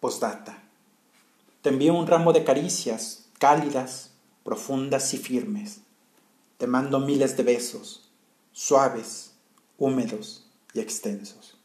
Postdata. Te envío un ramo de caricias cálidas, profundas y firmes. Te mando miles de besos, suaves, húmedos y extensos.